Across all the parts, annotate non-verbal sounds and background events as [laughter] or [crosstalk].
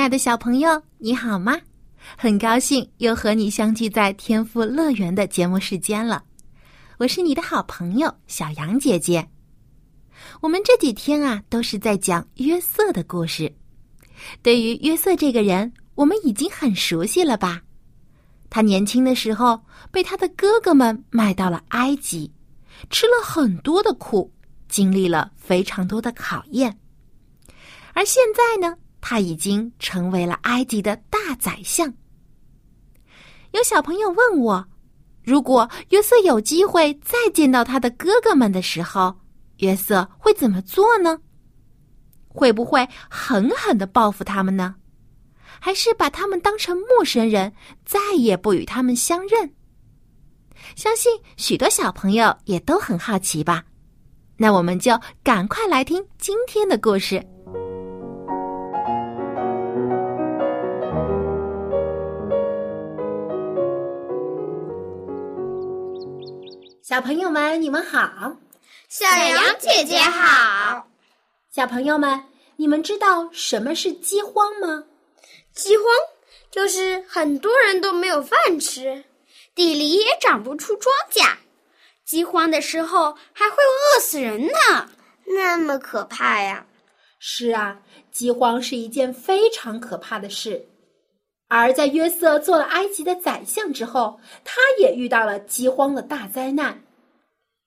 亲爱的小朋友，你好吗？很高兴又和你相聚在天赋乐园的节目时间了。我是你的好朋友小杨姐姐。我们这几天啊，都是在讲约瑟的故事。对于约瑟这个人，我们已经很熟悉了吧？他年轻的时候被他的哥哥们卖到了埃及，吃了很多的苦，经历了非常多的考验。而现在呢？他已经成为了埃及的大宰相。有小朋友问我，如果约瑟有机会再见到他的哥哥们的时候，约瑟会怎么做呢？会不会狠狠的报复他们呢？还是把他们当成陌生人，再也不与他们相认？相信许多小朋友也都很好奇吧。那我们就赶快来听今天的故事。小朋友们，你们好！小羊姐姐好！小朋友们，你们知道什么是饥荒吗？饥荒就是很多人都没有饭吃，地里也长不出庄稼。饥荒的时候还会饿死人呢，那么可怕呀！是啊，饥荒是一件非常可怕的事。而在约瑟做了埃及的宰相之后，他也遇到了饥荒的大灾难。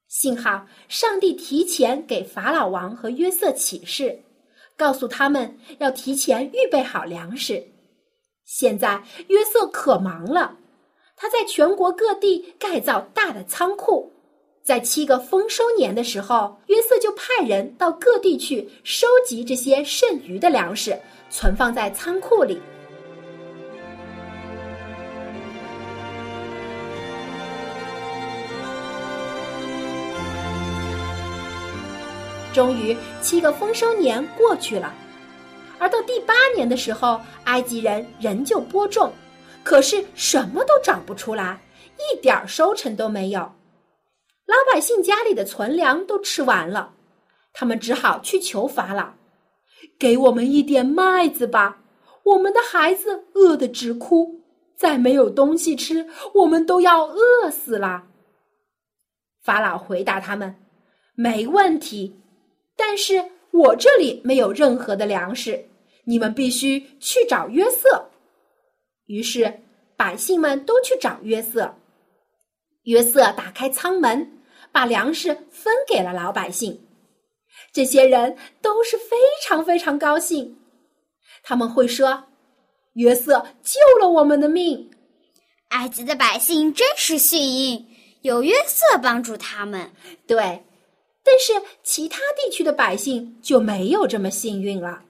幸好上帝提前给法老王和约瑟启示，告诉他们要提前预备好粮食。现在约瑟可忙了，他在全国各地盖造大的仓库。在七个丰收年的时候，约瑟就派人到各地去收集这些剩余的粮食，存放在仓库里。终于，七个丰收年过去了，而到第八年的时候，埃及人仍旧播种，可是什么都长不出来，一点收成都没有。老百姓家里的存粮都吃完了，他们只好去求法老，给我们一点麦子吧，我们的孩子饿得直哭，再没有东西吃，我们都要饿死了。法老回答他们：“没问题。”但是我这里没有任何的粮食，你们必须去找约瑟。于是百姓们都去找约瑟。约瑟打开舱门，把粮食分给了老百姓。这些人都是非常非常高兴，他们会说：“约瑟救了我们的命。”埃及的百姓真是幸运，有约瑟帮助他们。对。但是其他地区的百姓就没有这么幸运了，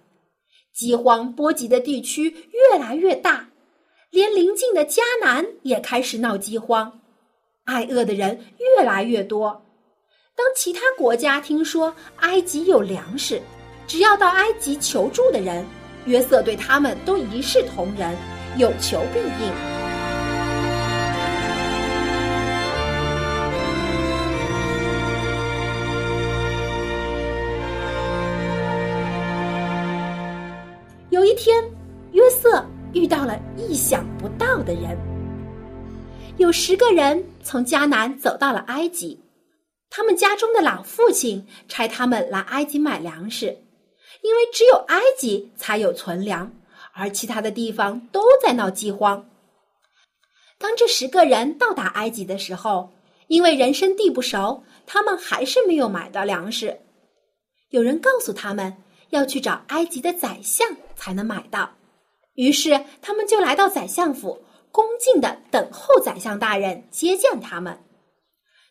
饥荒波及的地区越来越大，连邻近的迦南也开始闹饥荒，挨饿的人越来越多。当其他国家听说埃及有粮食，只要到埃及求助的人，约瑟对他们都一视同仁，有求必应。的人。有十个人从迦南走到了埃及，他们家中的老父亲差他们来埃及买粮食，因为只有埃及才有存粮，而其他的地方都在闹饥荒。当这十个人到达埃及的时候，因为人生地不熟，他们还是没有买到粮食。有人告诉他们。要去找埃及的宰相才能买到，于是他们就来到宰相府，恭敬的等候宰相大人接见他们。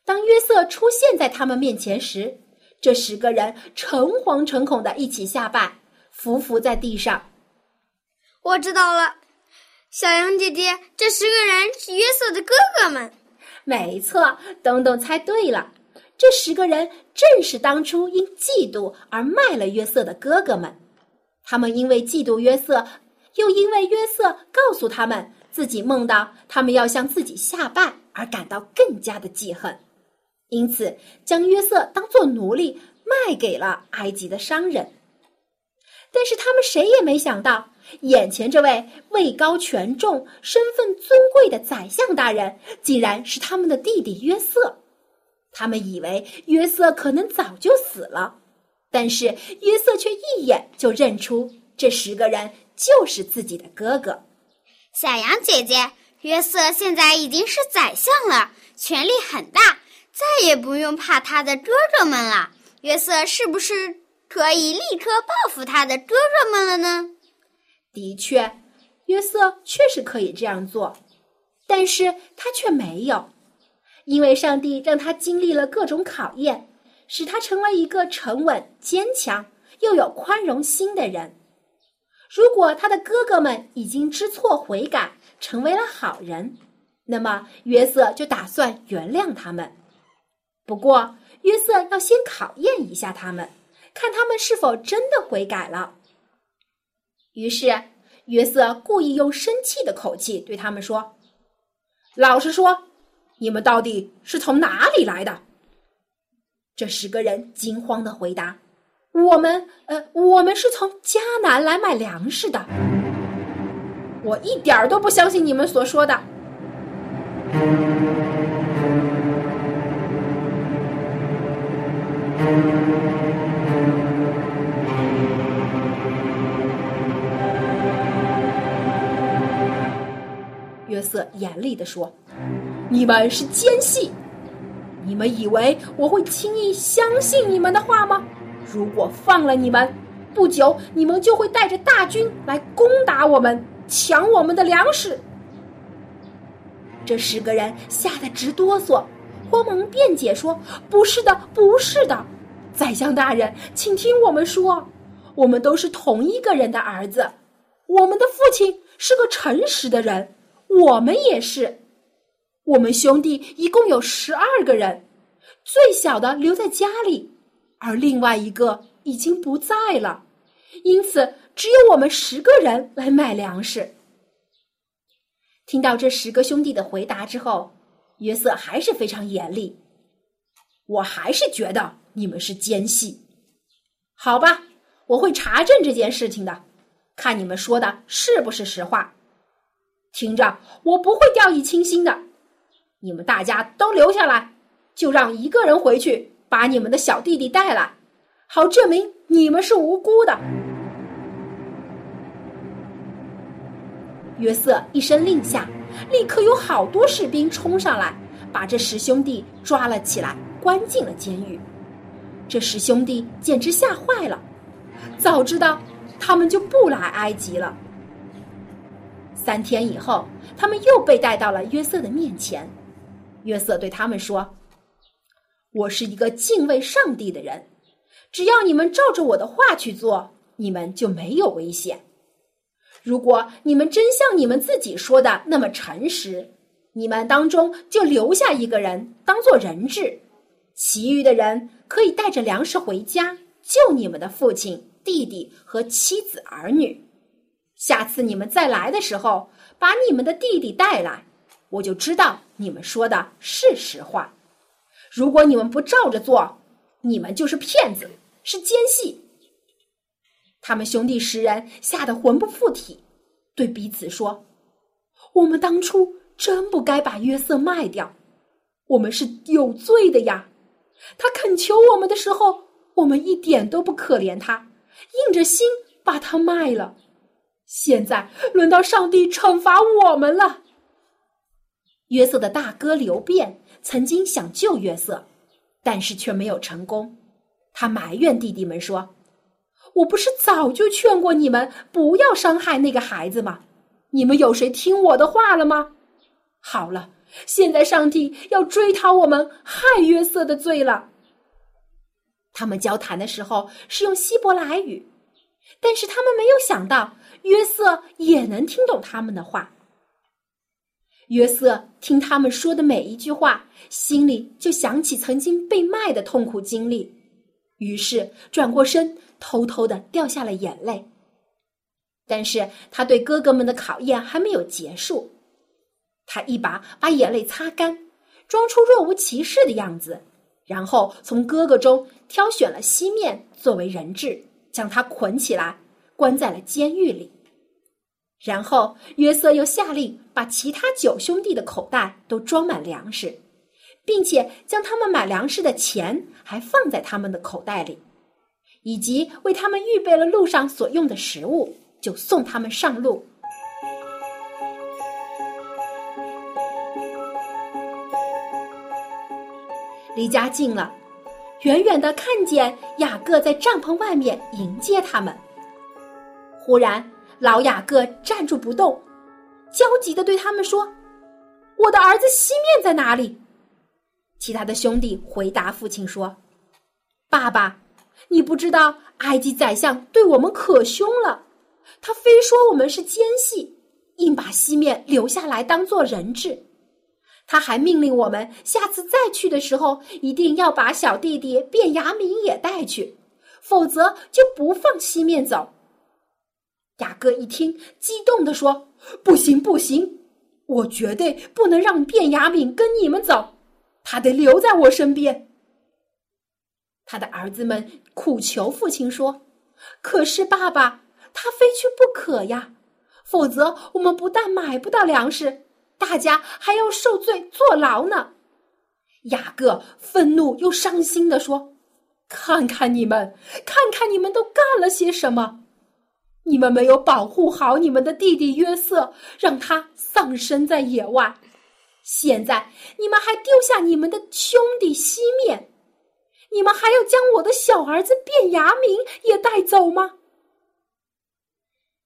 当约瑟出现在他们面前时，这十个人诚惶诚恐的一起下拜，伏伏在地上。我知道了，小羊姐姐，这十个人是约瑟的哥哥们。没错，东东猜对了，这十个人正是当初因嫉妒而卖了约瑟的哥哥们。他们因为嫉妒约瑟，又因为约瑟告诉他们自己梦到他们要向自己下拜而感到更加的记恨，因此将约瑟当做奴隶卖给了埃及的商人。但是他们谁也没想到，眼前这位位高权重、身份尊贵的宰相大人，竟然是他们的弟弟约瑟。他们以为约瑟可能早就死了，但是约瑟却一眼就认出这十个人就是自己的哥哥。小羊姐姐，约瑟现在已经是宰相了，权力很大，再也不用怕他的哥哥们了。约瑟是不是？可以立刻报复他的哥哥们了呢。的确，约瑟确实可以这样做，但是他却没有，因为上帝让他经历了各种考验，使他成为一个沉稳、坚强又有宽容心的人。如果他的哥哥们已经知错悔改，成为了好人，那么约瑟就打算原谅他们。不过，约瑟要先考验一下他们。看他们是否真的悔改了。于是约瑟故意用生气的口气对他们说：“老实说，你们到底是从哪里来的？”这十个人惊慌的回答：“我们……呃，我们是从迦南来买粮食的。”我一点儿都不相信你们所说的。约瑟严厉地说：“你们是奸细！你们以为我会轻易相信你们的话吗？如果放了你们，不久你们就会带着大军来攻打我们，抢我们的粮食。”这十个人吓得直哆嗦，慌忙辩解说：“不是的，不是的，宰相大人，请听我们说，我们都是同一个人的儿子，我们的父亲是个诚实的人。”我们也是，我们兄弟一共有十二个人，最小的留在家里，而另外一个已经不在了，因此只有我们十个人来买粮食。听到这十个兄弟的回答之后，约瑟还是非常严厉。我还是觉得你们是奸细，好吧，我会查证这件事情的，看你们说的是不是实话。听着，我不会掉以轻心的。你们大家都留下来，就让一个人回去把你们的小弟弟带来，好证明你们是无辜的。约瑟一声令下，立刻有好多士兵冲上来，把这十兄弟抓了起来，关进了监狱。这十兄弟简直吓坏了，早知道他们就不来埃及了。三天以后，他们又被带到了约瑟的面前。约瑟对他们说：“我是一个敬畏上帝的人，只要你们照着我的话去做，你们就没有危险。如果你们真像你们自己说的那么诚实，你们当中就留下一个人当做人质，其余的人可以带着粮食回家，救你们的父亲、弟弟和妻子儿女。”下次你们再来的时候，把你们的弟弟带来，我就知道你们说的是实话。如果你们不照着做，你们就是骗子，是奸细。他们兄弟十人吓得魂不附体，对彼此说：“我们当初真不该把约瑟卖掉，我们是有罪的呀。他恳求我们的时候，我们一点都不可怜他，硬着心把他卖了。”现在轮到上帝惩罚我们了。约瑟的大哥刘辩曾经想救约瑟，但是却没有成功。他埋怨弟弟们说：“我不是早就劝过你们不要伤害那个孩子吗？你们有谁听我的话了吗？”好了，现在上帝要追讨我们害约瑟的罪了。他们交谈的时候是用希伯来语，但是他们没有想到约瑟也能听懂他们的话。约瑟听他们说的每一句话，心里就想起曾经被卖的痛苦经历，于是转过身，偷偷的掉下了眼泪。但是他对哥哥们的考验还没有结束，他一把把眼泪擦干，装出若无其事的样子，然后从哥哥中挑选了西面作为人质，将他捆起来，关在了监狱里。然后约瑟又下令把其他九兄弟的口袋都装满粮食，并且将他们买粮食的钱还放在他们的口袋里，以及为他们预备了路上所用的食物，就送他们上路。离家近了，远远的看见雅各在帐篷外面迎接他们。忽然。老雅各站住不动，焦急的对他们说：“我的儿子西面在哪里？”其他的兄弟回答父亲说：“爸爸，你不知道埃及宰相对我们可凶了，他非说我们是奸细，硬把西面留下来当做人质。他还命令我们下次再去的时候，一定要把小弟弟卞雅敏也带去，否则就不放西面走。”雅各一听，激动地说：“不行，不行！我绝对不能让卞雅敏跟你们走，他得留在我身边。”他的儿子们苦求父亲说：“可是爸爸，他非去不可呀！否则我们不但买不到粮食，大家还要受罪坐牢呢。”雅各愤怒又伤心地说：“看看你们，看看你们都干了些什么！”你们没有保护好你们的弟弟约瑟，让他丧生在野外。现在你们还丢下你们的兄弟西面，你们还要将我的小儿子卞雅明也带走吗？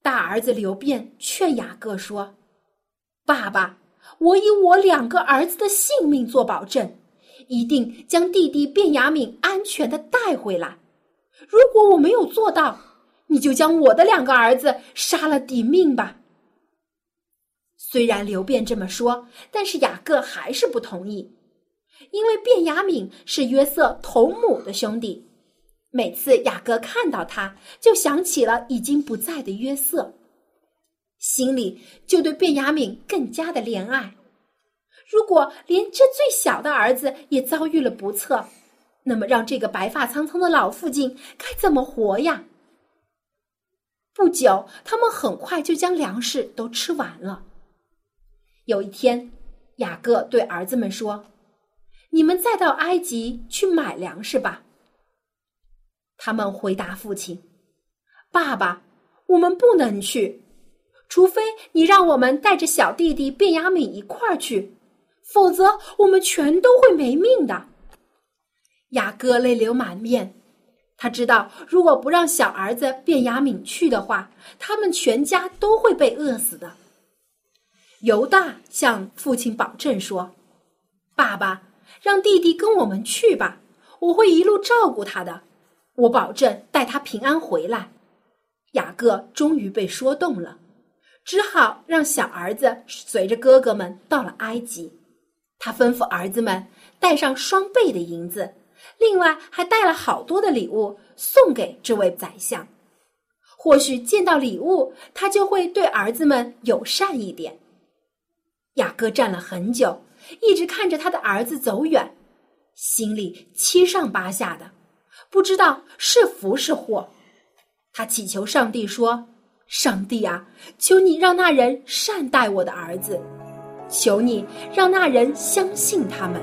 大儿子刘辩劝雅各说：“爸爸，我以我两个儿子的性命做保证，一定将弟弟卞雅敏安全的带回来。如果我没有做到，”你就将我的两个儿子杀了抵命吧。虽然刘辩这么说，但是雅各还是不同意，因为卞雅敏是约瑟同母的兄弟。每次雅各看到他，就想起了已经不在的约瑟，心里就对卞雅敏更加的怜爱。如果连这最小的儿子也遭遇了不测，那么让这个白发苍苍的老父亲该怎么活呀？不久，他们很快就将粮食都吃完了。有一天，雅各对儿子们说：“你们再到埃及去买粮食吧。”他们回答父亲：“爸爸，我们不能去，除非你让我们带着小弟弟卞雅敏一块儿去，否则我们全都会没命的。”雅各泪流满面。他知道，如果不让小儿子卞雅敏去的话，他们全家都会被饿死的。犹大向父亲保证说：“爸爸，让弟弟跟我们去吧，我会一路照顾他的，我保证带他平安回来。”雅各终于被说动了，只好让小儿子随着哥哥们到了埃及。他吩咐儿子们带上双倍的银子。另外还带了好多的礼物送给这位宰相，或许见到礼物，他就会对儿子们友善一点。雅各站了很久，一直看着他的儿子走远，心里七上八下的，不知道是福是祸。他祈求上帝说：“上帝啊，求你让那人善待我的儿子，求你让那人相信他们。”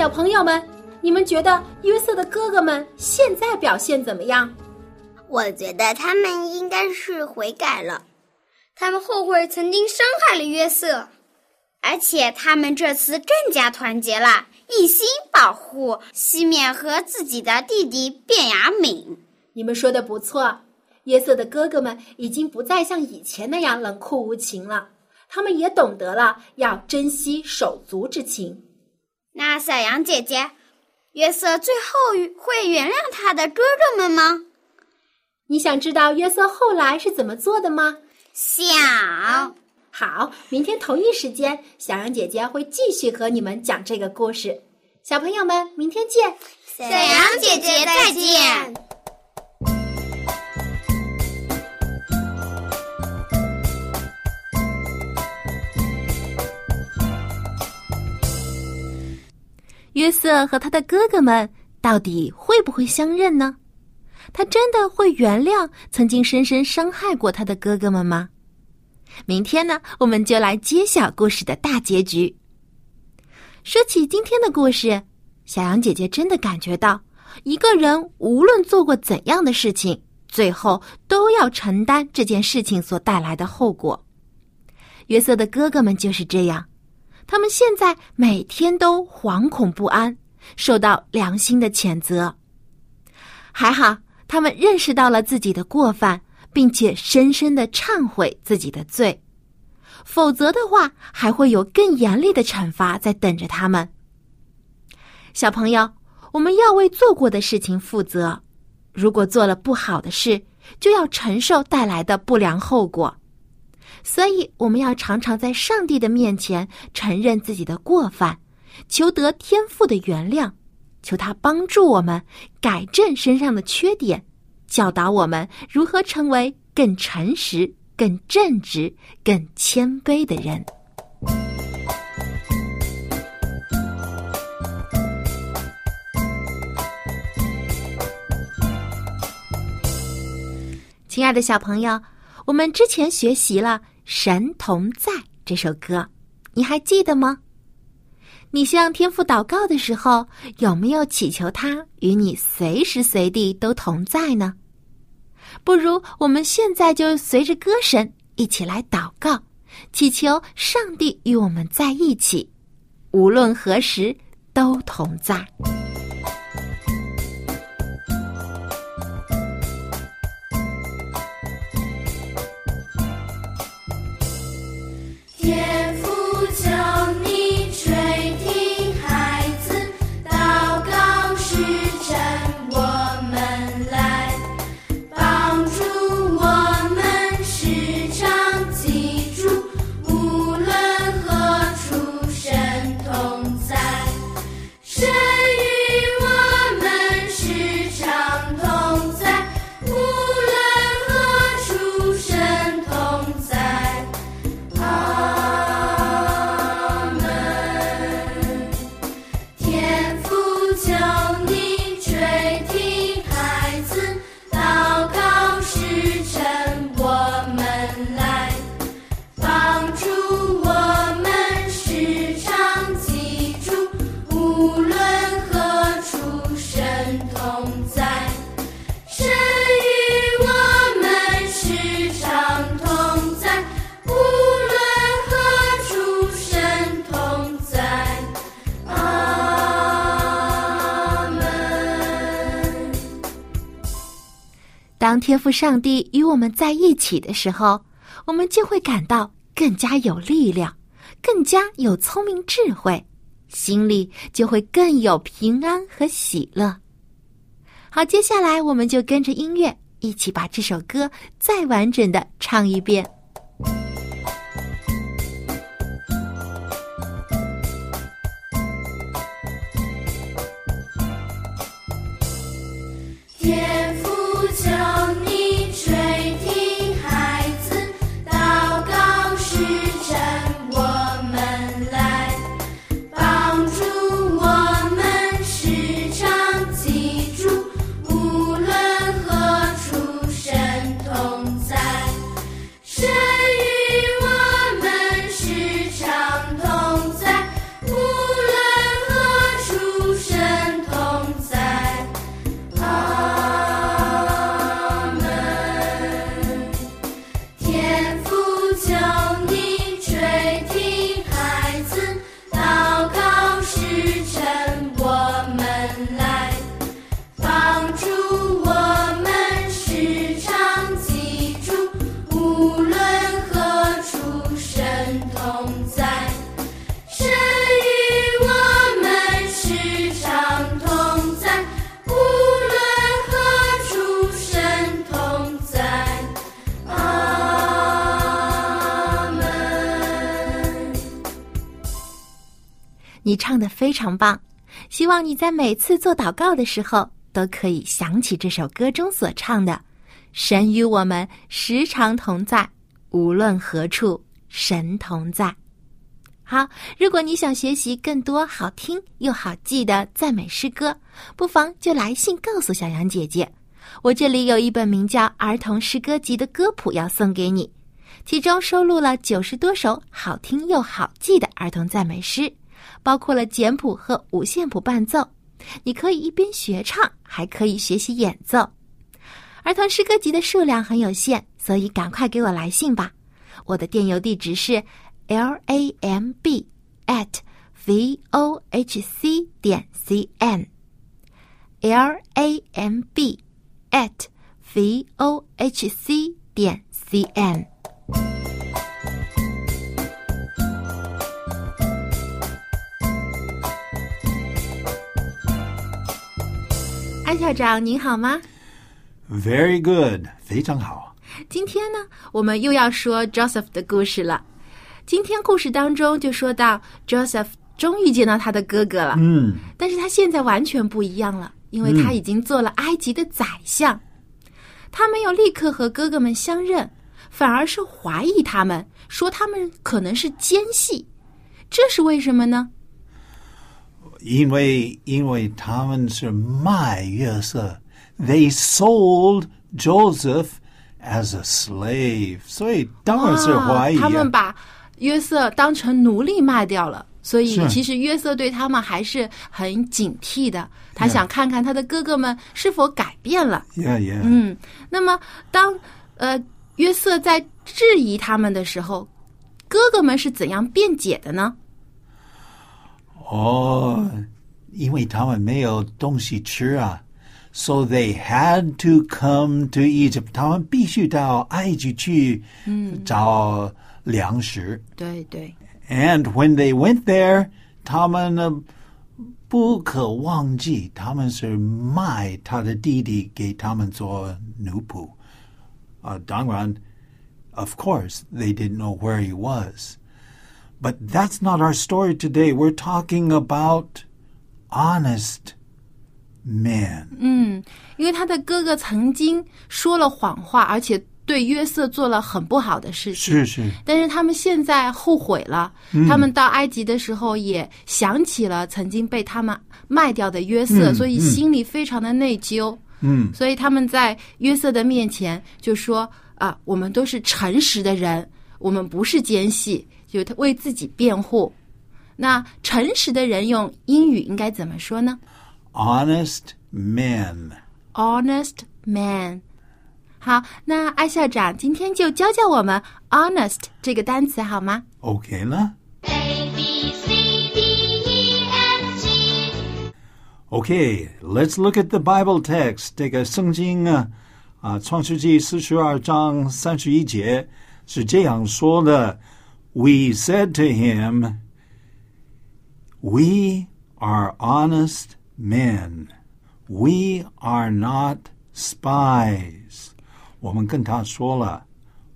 小朋友们，你们觉得约瑟的哥哥们现在表现怎么样？我觉得他们应该是悔改了，他们后悔曾经伤害了约瑟，而且他们这次更加团结了，一心保护西面和自己的弟弟卞雅敏。你们说的不错，约瑟的哥哥们已经不再像以前那样冷酷无情了，他们也懂得了要珍惜手足之情。那小羊姐姐，约瑟最后会原谅他的哥哥们吗？你想知道约瑟后来是怎么做的吗？想。好，明天同一时间，小羊姐姐会继续和你们讲这个故事。小朋友们，明天见！小羊姐姐再见。约瑟和他的哥哥们到底会不会相认呢？他真的会原谅曾经深深伤害过他的哥哥们吗？明天呢，我们就来揭晓故事的大结局。说起今天的故事，小羊姐姐真的感觉到，一个人无论做过怎样的事情，最后都要承担这件事情所带来的后果。约瑟的哥哥们就是这样，他们现在每天都惶恐不安，受到良心的谴责。还好，他们认识到了自己的过犯。并且深深的忏悔自己的罪，否则的话，还会有更严厉的惩罚在等着他们。小朋友，我们要为做过的事情负责，如果做了不好的事，就要承受带来的不良后果。所以，我们要常常在上帝的面前承认自己的过犯，求得天父的原谅，求他帮助我们改正身上的缺点。教导我们如何成为更诚实、更正直、更谦卑的人。亲爱的小朋友，我们之前学习了《神同在》这首歌，你还记得吗？你向天父祷告的时候，有没有祈求他与你随时随地都同在呢？不如我们现在就随着歌声一起来祷告，祈求上帝与我们在一起，无论何时都同在。天赋上帝与我们在一起的时候，我们就会感到更加有力量，更加有聪明智慧，心里就会更有平安和喜乐。好，接下来我们就跟着音乐一起把这首歌再完整的唱一遍。你唱的非常棒，希望你在每次做祷告的时候都可以想起这首歌中所唱的：“神与我们时常同在，无论何处，神同在。”好，如果你想学习更多好听又好记的赞美诗歌，不妨就来信告诉小杨姐姐。我这里有一本名叫《儿童诗歌集》的歌谱要送给你，其中收录了九十多首好听又好记的儿童赞美诗，包括了简谱和五线谱伴奏。你可以一边学唱，还可以学习演奏。儿童诗歌集的数量很有限，所以赶快给我来信吧。我的电邮地址是。l a m b at v o h c 点 c n，l a m b at v o h c 点 c n。校长您好吗？Very good，非常好。今天呢，我们又要说 Joseph 的故事了。今天故事当中就说到，Joseph 终于见到他的哥哥了。嗯，但是他现在完全不一样了，因为他已经做了埃及的宰相。他没有立刻和哥哥们相认，反而是怀疑他们，说他们可能是奸细。这是为什么呢？因为因为他们是卖约瑟，They sold Joseph as a slave，所以当然是怀疑。他们把约瑟当成奴隶卖掉了，所以其实约瑟对他们还是很警惕的。他想看看他的哥哥们是否改变了。嗯，那么当呃约瑟在质疑他们的时候，哥哥们是怎样辩解的呢？哦，因为他们没有东西吃啊，so they had to come to Egypt。他们必须到埃及去找。粮食。对对。And when they went there，他们呢不可忘记，他们是卖他的弟弟给他们做奴仆。啊，当然，of course they didn't know where he was. But that's not our story today. We're talking about honest men. 嗯，因为他的哥哥曾经说了谎话，而且对约瑟做了很不好的事情，是是。但是他们现在后悔了。他们到埃及的时候也想起了曾经被他们卖掉的约瑟，所以心里非常的内疚。嗯，所以他们在约瑟的面前就说：“啊，我们都是诚实的人，我们不是奸细。”就他为自己辩护。那诚实的人用英语应该怎么说呢？Honest man. Honest man. 好，那艾校长今天就教教我们 “honest” 这个单词好吗？OK 呢？A B C D E F G。OK，let's look at the Bible text。这个圣经啊，啊，《创世纪》四十二章三十一节是这样说的 ：“We said to him, We are honest men. We are not spies.” 我们跟他说了，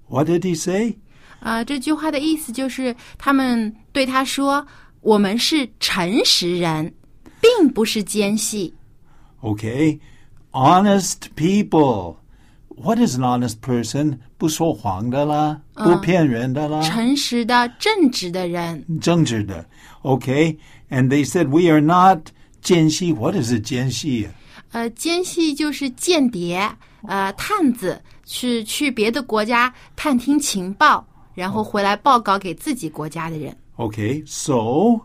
What did he say？啊，这句话的意思就是他们对他说：“我们是诚实人，并不是奸细。” OK，honest people。 What is an honest person？不说谎的啦，不骗人的啦，诚实的、正直的人。正直的。OK，and they said we are not 奸细。What is a 奸细？呃，奸细就是间谍，呃，探子。是去别的国家探听情报，然后回来报告给自己国家的人。Okay, so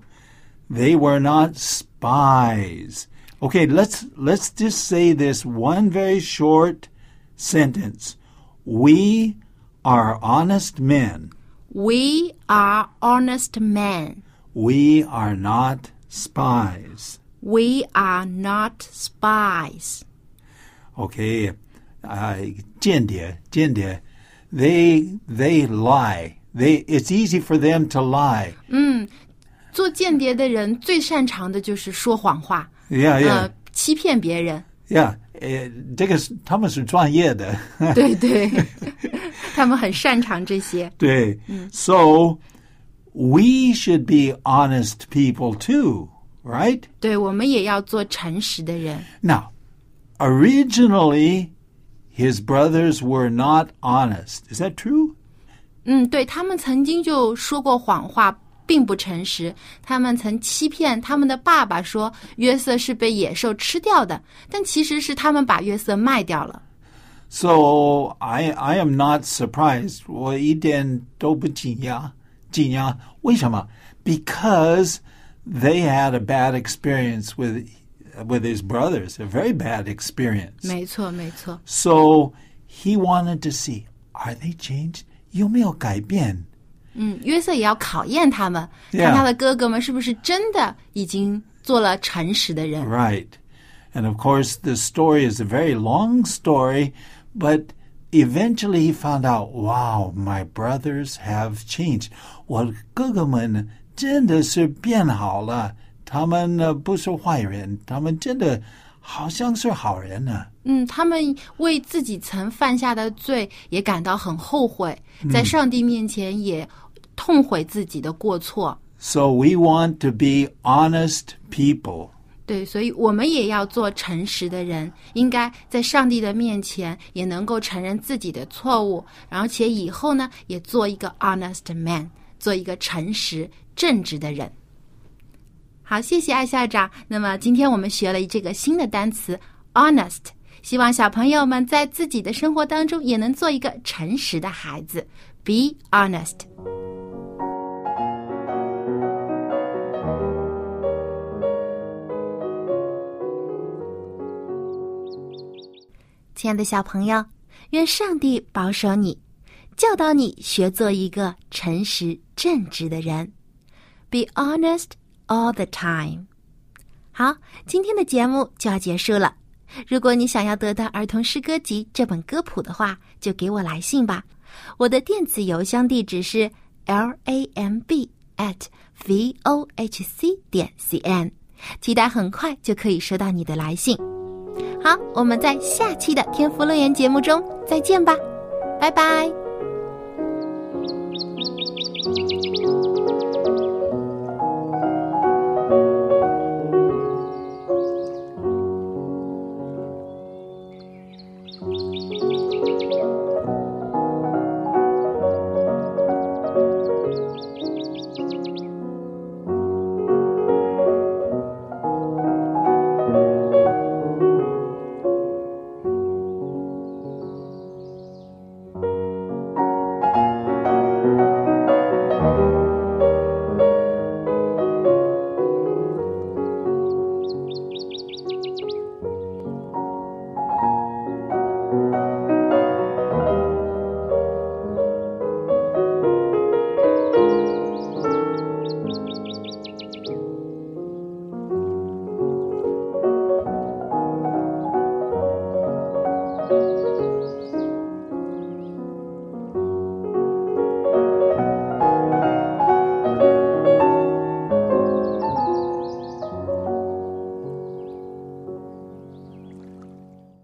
they were not spies. Okay, let's let's just say this one very short sentence. We are honest men. We are honest men. We are not spies. We are not spies. Okay, 啊，间谍，间谍，they they lie. They it's easy for them to lie. 嗯，做间谍的人最擅长的就是说谎话。Yeah, yeah. 呃，欺骗别人。 Yeah，呃，这个是他们是专业的。对对，他们很擅长这些。对，So [laughs] [laughs] [laughs] we should be honest people too, right? 对，我们也要做诚实的人。 Now, originally, his brothers were not honest. Is that true? 嗯，对他们曾经就说过谎话， 并不诚实。他们曾欺骗他们的爸爸说约瑟是被野兽吃掉的，但其实是他们把约瑟卖掉了。 So I I am not surprised. 我一点都不惊讶，惊讶。为什么？Because they had a bad experience with with his brothers, a very bad experience. 没错，没错。 So he wanted to see are they changed? 有没有改变？ 嗯，约瑟也要考验他们 Yeah. 看他的哥哥们是不是真的已经做了诚实的人。 Right. And of course, the story is a very long story, but eventually he found out, wow, my brothers have changed. 我哥哥们真的是变好了。他们呢不是坏人，他们真的好像是好人呢。嗯，他们为自己曾犯下的罪也感到很后悔，在上帝面前也 痛悔自己的过错。So we want to be honest people. 对，所以我们也要做诚实的人，应该在上帝的面前也能够承认自己的错误，而且以后呢，也做一个 honest man，做一个诚实正直的人。好，谢谢艾校长。那么今天我们学了这个新的单词 honest，希望小朋友们在自己的生活当中也能做一个诚实的孩子，be honest。亲爱的小朋友，愿上帝保守你，教导你学做一个诚实正直的人。Be honest all the time。好，今天的节目就要结束了。如果你想要得到儿童诗歌集这本歌谱的话，就给我来信吧。我的电子邮箱地址是 l a m b at v o h c 点 c n，期待很快就可以收到你的来信。好，我们在下期的天赋乐园节目中再见吧，拜拜。